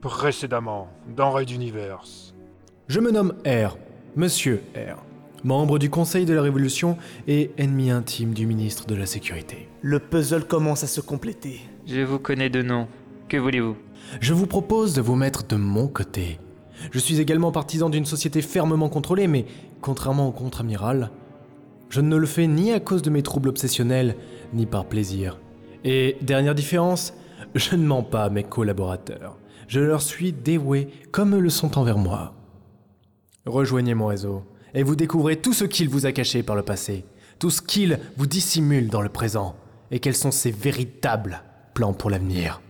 Précédemment, dans Raid Universe. Je me nomme R, Monsieur R, membre du Conseil de la Révolution et ennemi intime du ministre de la Sécurité. Le puzzle commence à se compléter. Je vous connais de nom. Que voulez-vous? Je vous propose de vous mettre de mon côté. Je suis également partisan d'une société fermement contrôlée, mais contrairement au contre-amiral, je ne le fais ni à cause de mes troubles obsessionnels, ni par plaisir. Et dernière différence, je ne mens pas à mes collaborateurs. Je leur suis dévoué comme eux le sont envers moi. Rejoignez mon réseau et vous découvrez tout ce qu'il vous a caché par le passé, tout ce qu'il vous dissimule dans le présent, et quels sont ses véritables plans pour l'avenir.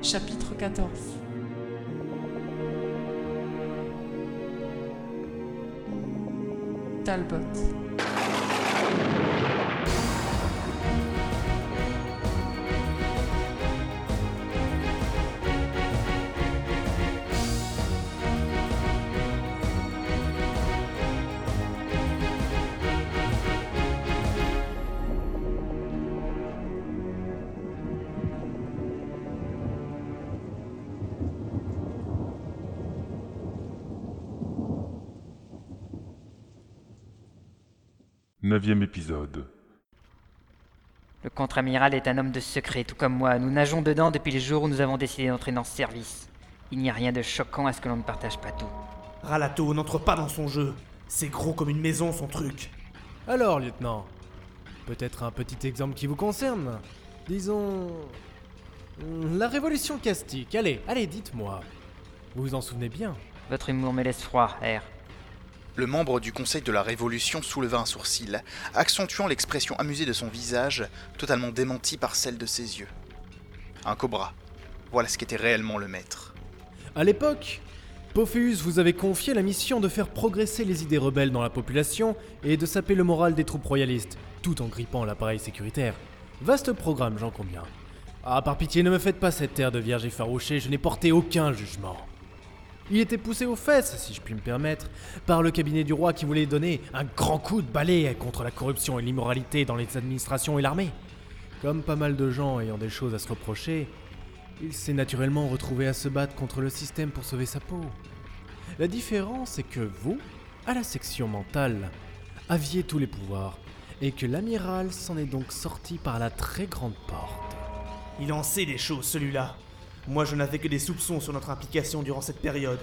Chapitre 14 Talbot. Neuvième épisode. Le contre-amiral est un homme de secret, tout comme moi. Nous nageons dedans depuis le jour où nous avons décidé d'entrer dans ce service. Il n'y a rien de choquant à ce que l'on ne partage pas tout. Ralato n'entre pas dans son jeu. C'est gros comme une maison son truc. Alors, lieutenant, peut-être un petit exemple qui vous concerne Disons. La révolution castique. Allez, allez, dites-moi. Vous vous en souvenez bien? Votre humour me laisse froid, R. Le membre du Conseil de la Révolution souleva un sourcil, accentuant l'expression amusée de son visage, totalement démentie par celle de ses yeux. Un cobra. Voilà ce qu'était réellement le maître. À l'époque, Pophéus vous avait confié la mission de faire progresser les idées rebelles dans la population et de saper le moral des troupes royalistes, tout en grippant l'appareil sécuritaire. Vaste programme, j'en conviens. Ah, par pitié, ne me faites pas cette terre de vierge effarouchée, je n'ai porté aucun jugement. Il était poussé aux fesses, si je puis me permettre, par le cabinet du roi qui voulait donner un grand coup de balai contre la corruption et l'immoralité dans les administrations et l'armée. Comme pas mal de gens ayant des choses à se reprocher, il s'est naturellement retrouvé à se battre contre le système pour sauver sa peau. La différence est que vous, à la section mentale, aviez tous les pouvoirs, et que l'amiral s'en est donc sorti par la très grande porte. Il en sait des choses, celui-là. Moi, je n'avais que des soupçons sur notre implication durant cette période.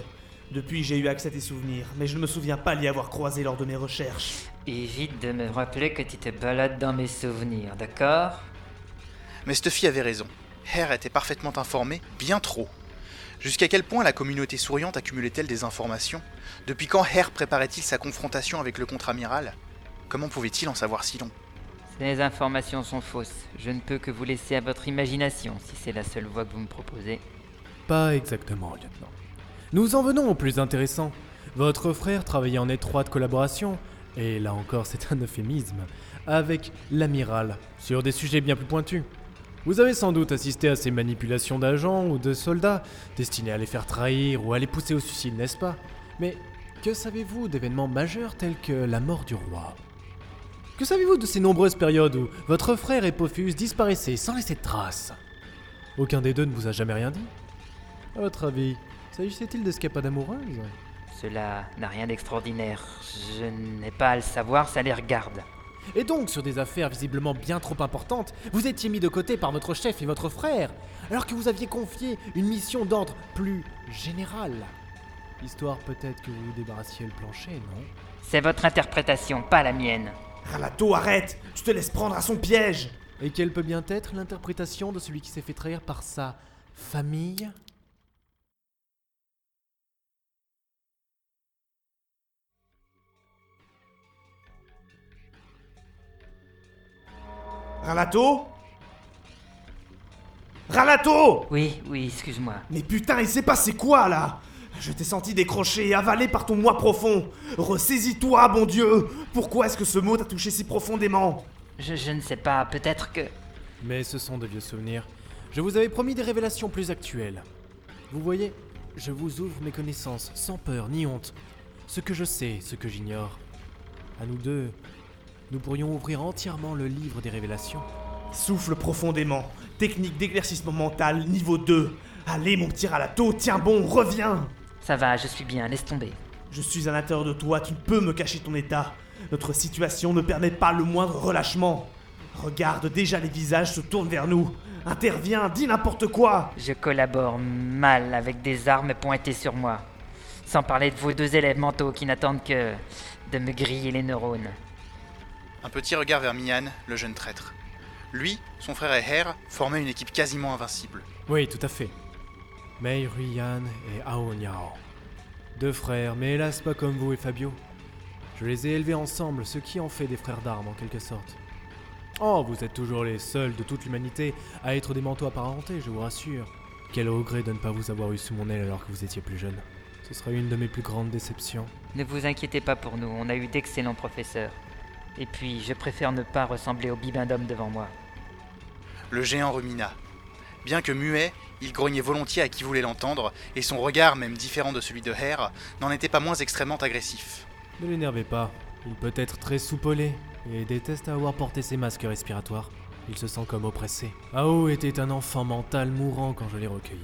Depuis, j'ai eu accès à tes souvenirs, mais je ne me souviens pas l'y avoir croisé lors de mes recherches. Évite de me rappeler que tu te balades dans mes souvenirs, d'accord? Mais Stuffy avait raison. Hare était parfaitement informé, bien trop. Jusqu'à quel point la communauté souriante accumulait-elle des informations? Depuis quand Hare préparait-il sa confrontation avec le contre-amiral? Comment pouvait-il en savoir si long? Ces informations sont fausses. Je ne peux que vous laisser à votre imagination si c'est la seule voie que vous me proposez. Pas exactement, lieutenant. Nous en venons au plus intéressant. Votre frère travaillait en étroite collaboration, et là encore c'est un euphémisme, avec l'amiral, sur des sujets bien plus pointus. Vous avez sans doute assisté à ces manipulations d'agents ou de soldats, destinés à les faire trahir ou à les pousser au suicide, n'est-ce pas? Mais que savez-vous d'événements majeurs tels que la mort du roi? Que savez-vous de ces nombreuses périodes où votre frère et Pophéus disparaissaient sans laisser de traces? Aucun des deux ne vous a jamais rien dit? À votre avis, s'agissait-il d'escapades amoureuses? Cela n'a rien d'extraordinaire. Je n'ai pas à le savoir, ça les regarde. Et donc, sur des affaires visiblement bien trop importantes, vous étiez mis de côté par votre chef et votre frère, alors que vous aviez confié une mission d'ordre plus général. Histoire peut-être que vous vous débarrassiez le plancher, non? C'est votre interprétation, pas la mienne. Ralato, arrête. Tu te laisses prendre à son piège. Et quelle peut bien être l'interprétation de celui qui s'est fait trahir par sa famille? Ralato Ralato Oui, oui, excuse-moi. Mais putain, il s'est passé quoi là? Je t'ai senti décroché et avalé par ton moi profond. Ressaisis-toi, bon Dieu Pourquoi est-ce que ce mot t'a touché si profondément? Je, je ne sais pas, peut-être que... Mais ce sont de vieux souvenirs. Je vous avais promis des révélations plus actuelles. Vous voyez, je vous ouvre mes connaissances sans peur ni honte. Ce que je sais, ce que j'ignore. À nous deux, nous pourrions ouvrir entièrement le livre des révélations. Souffle profondément. Technique d'éclaircissement mental niveau 2. Allez, mon petit ralato, tiens bon, reviens Ça va, je suis bien, laisse tomber. Je suis à l'intérieur de toi, tu ne peux me cacher ton état. Notre situation ne permet pas le moindre relâchement. Regarde, déjà les visages se tournent vers nous. Interviens, dis n'importe quoi Je collabore mal avec des armes pointées sur moi. Sans parler de vos deux élèves mentaux qui n'attendent que de me griller les neurones. Un petit regard vers Mian, le jeune traître. Lui, son frère et Her formaient une équipe quasiment invincible. Oui, tout à fait. Mei Ruyan et Ao Niao. Deux frères, mais hélas pas comme vous et Fabio. Je les ai élevés ensemble, ce qui en fait des frères d'armes en quelque sorte. Oh, vous êtes toujours les seuls de toute l'humanité à être des manteaux apparentés, je vous rassure. Quel regret de ne pas vous avoir eu sous mon aile alors que vous étiez plus jeune. Ce sera une de mes plus grandes déceptions. Ne vous inquiétez pas pour nous, on a eu d'excellents professeurs. Et puis, je préfère ne pas ressembler au bibendum devant moi. Le géant rumina. Bien que muet, il grognait volontiers à qui voulait l'entendre, et son regard, même différent de celui de Her, n'en était pas moins extrêmement agressif. Ne l'énervez pas, il peut être très soupolé et déteste avoir porté ses masques respiratoires. Il se sent comme oppressé. Ao était un enfant mental mourant quand je l'ai recueilli,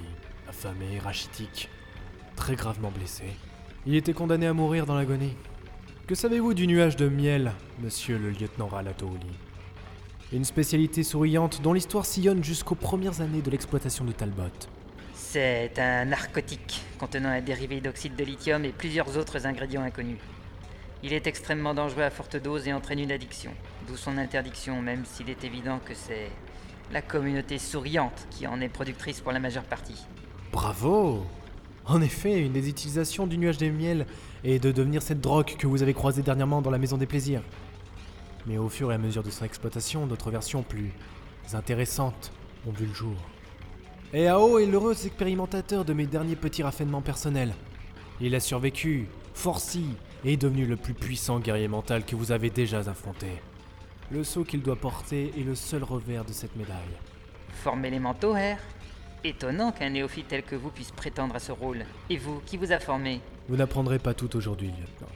affamé, rachitique, très gravement blessé. Il était condamné à mourir dans l'agonie. Que savez-vous du nuage de miel, monsieur le lieutenant Ralatouli Une spécialité souriante dont l'histoire sillonne jusqu'aux premières années de l'exploitation de Talbot. C'est un narcotique contenant un dérivé d'oxyde de lithium et plusieurs autres ingrédients inconnus. Il est extrêmement dangereux à forte dose et entraîne une addiction, d'où son interdiction, même s'il est évident que c'est la communauté souriante qui en est productrice pour la majeure partie. Bravo En effet, une des utilisations du nuage de miel est de devenir cette drogue que vous avez croisée dernièrement dans la Maison des Plaisirs. Mais au fur et à mesure de son exploitation, d'autres versions plus intéressantes ont vu le jour. Et Ao est l'heureux expérimentateur de mes derniers petits raffinements personnels. Il a survécu, forci, et est devenu le plus puissant guerrier mental que vous avez déjà affronté. Le sceau qu'il doit porter est le seul revers de cette médaille. Former les manteaux, Her Étonnant qu'un néophyte tel que vous puisse prétendre à ce rôle. Et vous, qui vous a formé? Vous n'apprendrez pas tout aujourd'hui, lieutenant.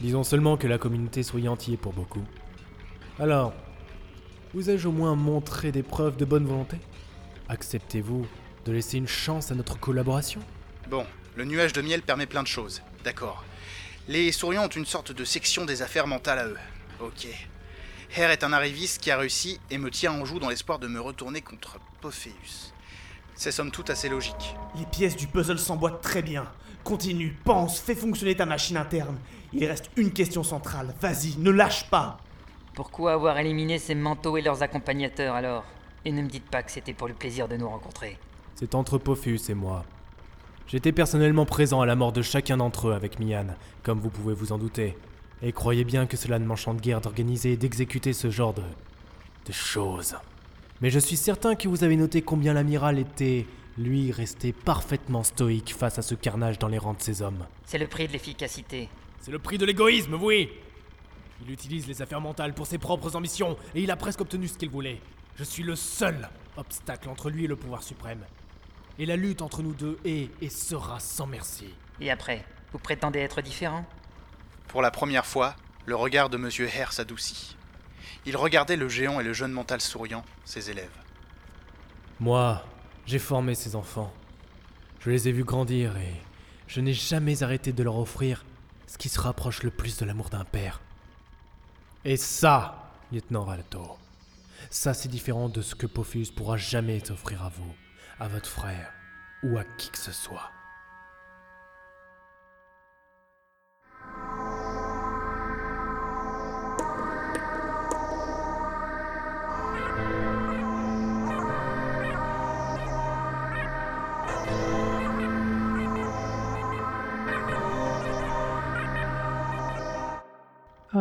Disons seulement que la communauté souriante y est pour beaucoup. Alors, vous ai-je au moins montré des preuves de bonne volonté? Acceptez-vous de laisser une chance à notre collaboration? Bon, le nuage de miel permet plein de choses, d'accord. Les souriants ont une sorte de section des affaires mentales à eux. Ok. Her est un arriviste qui a réussi et me tient en joue dans l'espoir de me retourner contre Pophéus. C'est somme toute assez logique. Les pièces du puzzle s'emboîtent très bien. Continue, pense, fais fonctionner ta machine interne. Il reste une question centrale. Vas-y, ne lâche pas. Pourquoi avoir éliminé ces manteaux et leurs accompagnateurs alors? Et ne me dites pas que c'était pour le plaisir de nous rencontrer. C'est entre Pophéus et moi. J'étais personnellement présent à la mort de chacun d'entre eux avec Mian, comme vous pouvez vous en douter. Et croyez bien que cela ne m'enchante guère d'organiser et d'exécuter ce genre de. de choses. Mais je suis certain que vous avez noté combien l'amiral était, lui, resté parfaitement stoïque face à ce carnage dans les rangs de ses hommes. C'est le prix de l'efficacité. C'est le prix de l'égoïsme, oui Il utilise les affaires mentales pour ses propres ambitions, et il a presque obtenu ce qu'il voulait. Je suis le seul obstacle entre lui et le pouvoir suprême. Et la lutte entre nous deux est et sera sans merci. Et après, vous prétendez être différent? Pour la première fois, le regard de Monsieur Her s'adoucit. Il regardait le géant et le jeune mental souriant, ses élèves. Moi, j'ai formé ces enfants. Je les ai vus grandir et je n'ai jamais arrêté de leur offrir ce qui se rapproche le plus de l'amour d'un père. Et ça, lieutenant Ralto, ça c'est différent de ce que Pophéus pourra jamais offrir à vous, à votre frère ou à qui que ce soit.